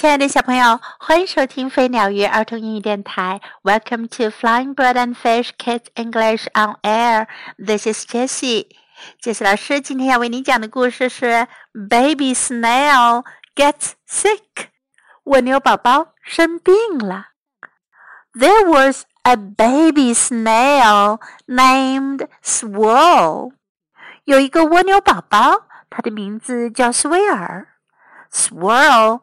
亲爱的小朋友，欢迎收听飞鸟鱼儿童英语电台。Welcome to Flying Bird and Fish Kids English on Air. This is Jessie. 杰西老师今天要为你讲的故事是 Baby Snail Gets Sick。蜗牛宝宝生病了。There was a baby snail named Swirl。有一个蜗牛宝宝，它的名字叫斯威尔。Swirl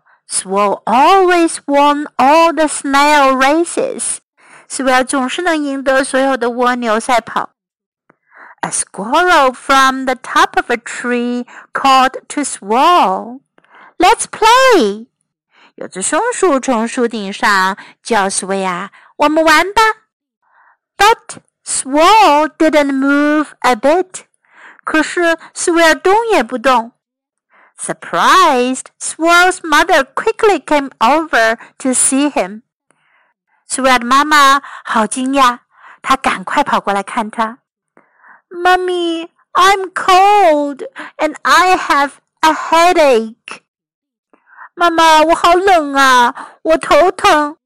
Swirl always won all the snail races. Swirl 总是能赢得所有的蜗牛赛跑。A squirrel from the top of a tree called to Swirl, "Let's play!" 有只松鼠从树顶上叫 Swirl，我们玩吧。But Swirl didn't move a bit. 可是 Swirl 动也不动。Surprised, Swirl's mother quickly came over to see him. 苏尔的妈妈好惊讶，她赶快跑过来看他。Mummy, I'm cold and I have a headache. 妈妈，我好冷啊，我头疼。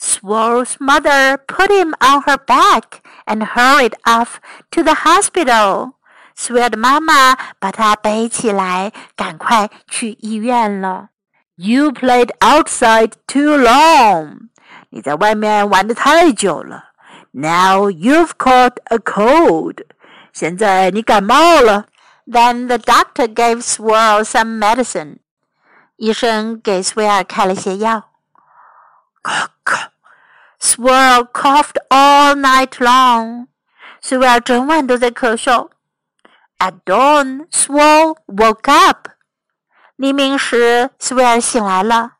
Swirl's mother put him on her back and hurried off to the hospital. 苏瑞的妈妈把他背起来，赶快去医院了。You played outside too long，你在外面玩的太久了。Now you've caught a cold，现在你感冒了。Then the doctor gave Swirl some medicine，医生给苏瑞尔开了些药。Swirl coughed all night long. long，苏瑞尔整晚都在咳嗽。at dawn, Swirl woke up. 黎明时，苏尔醒来了。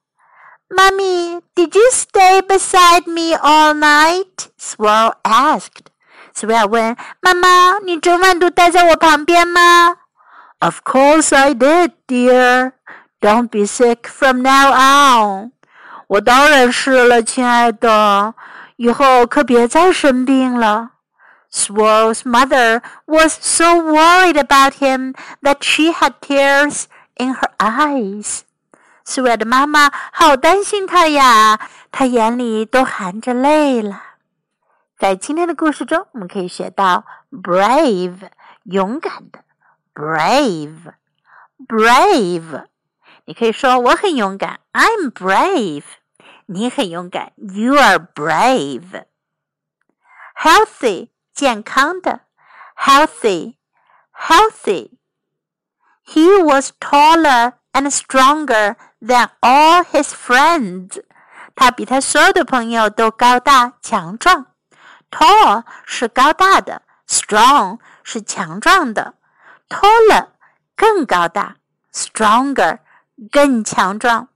Mummy, did you stay beside me all night? Swirl asked. Swirl 问妈妈：“你整晚都待在我旁边吗？”Of course I did, dear. Don't be sick from now on. 我当然是了，亲爱的，以后可别再生病了。Swirl's mother was so worried about him that she had tears in her eyes. 斯威尔的妈妈好担心他呀，她眼里都含着泪了。在今天的故事中，我们可以学到 brave 勇敢的 brave brave。你可以说我很勇敢，I'm brave。你很勇敢，You are brave。healthy 健康的，healthy, healthy. He was taller and stronger than all his friends. 他比他所有的朋友都高大强壮。Tall 是高大的，strong 是强壮的，taller 更高大，stronger 更强壮。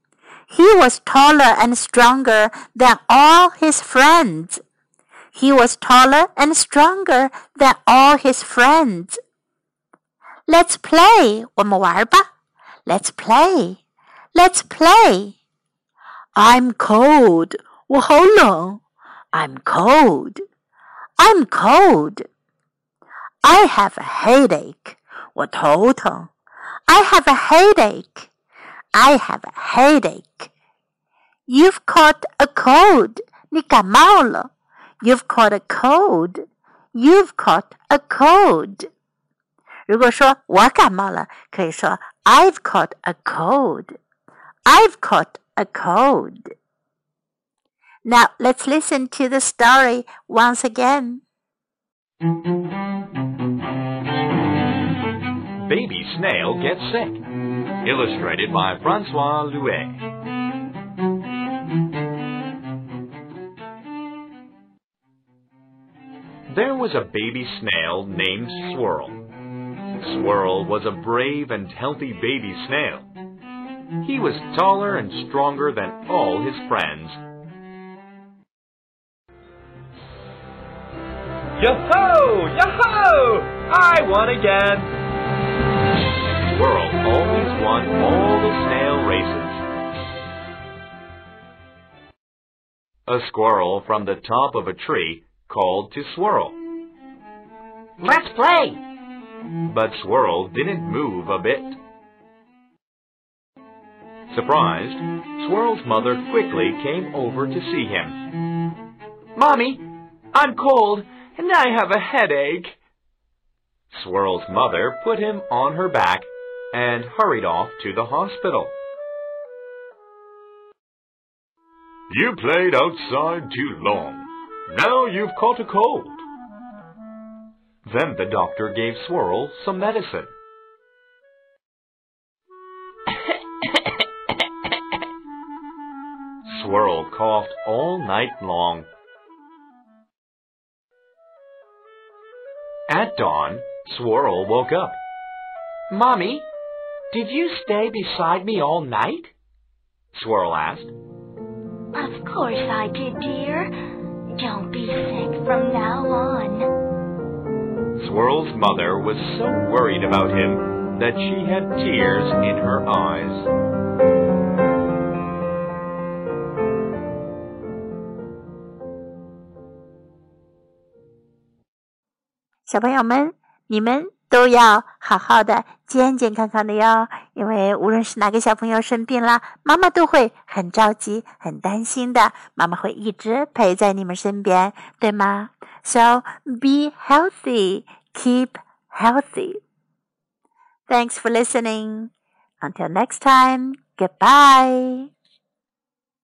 He was taller and stronger than all his friends. He was taller and stronger than all his friends. Let's play. 我们玩吧。Let's play. Let's play. I'm cold. 我好冷。I'm cold. I'm cold. I have a headache. 我头疼。I have a headache. I have a headache. You've caught a cold. 你感冒了。 You've caught a cold. You've caught a cold. 如果说我感冒了，可以说 I've caught a cold. I've caught a cold. Now let's listen to the story once again. Baby Snail Gets Sick. Illustrated by Francois Louet. There was a baby snail named Swirl. Swirl was a brave and healthy baby snail. He was taller and stronger than all his friends. Yo-ho! Yo-ho! I won again! Swirl always won all the snail races. A squirrel from the top of a tree called to Swirl. Let's play! But Swirl didn't move a bit. Surprised, Swirl's mother quickly came over to see him. Mommy, I'm cold and I have a headache. Swirl's mother put him on her back and hurried off to the hospital. You played outside too long. Now you've caught a cold. Then the doctor gave Swirl some medicine. Swirl coughed all night long. At dawn, Swirl woke up. Mommy, did you stay beside me all night? Swirl asked. Of course I did, dear. Don't be sick from now on. Swirl's mother was so worried about him that she had tears in her eyes. 小朋友们，你们 都要好好的、健健康康的哟。因为无论是哪个小朋友生病了，妈妈都会很着急、很担心的。妈妈会一直陪在你们身边，对吗？So be healthy, keep healthy. Thanks for listening. Until next time, goodbye.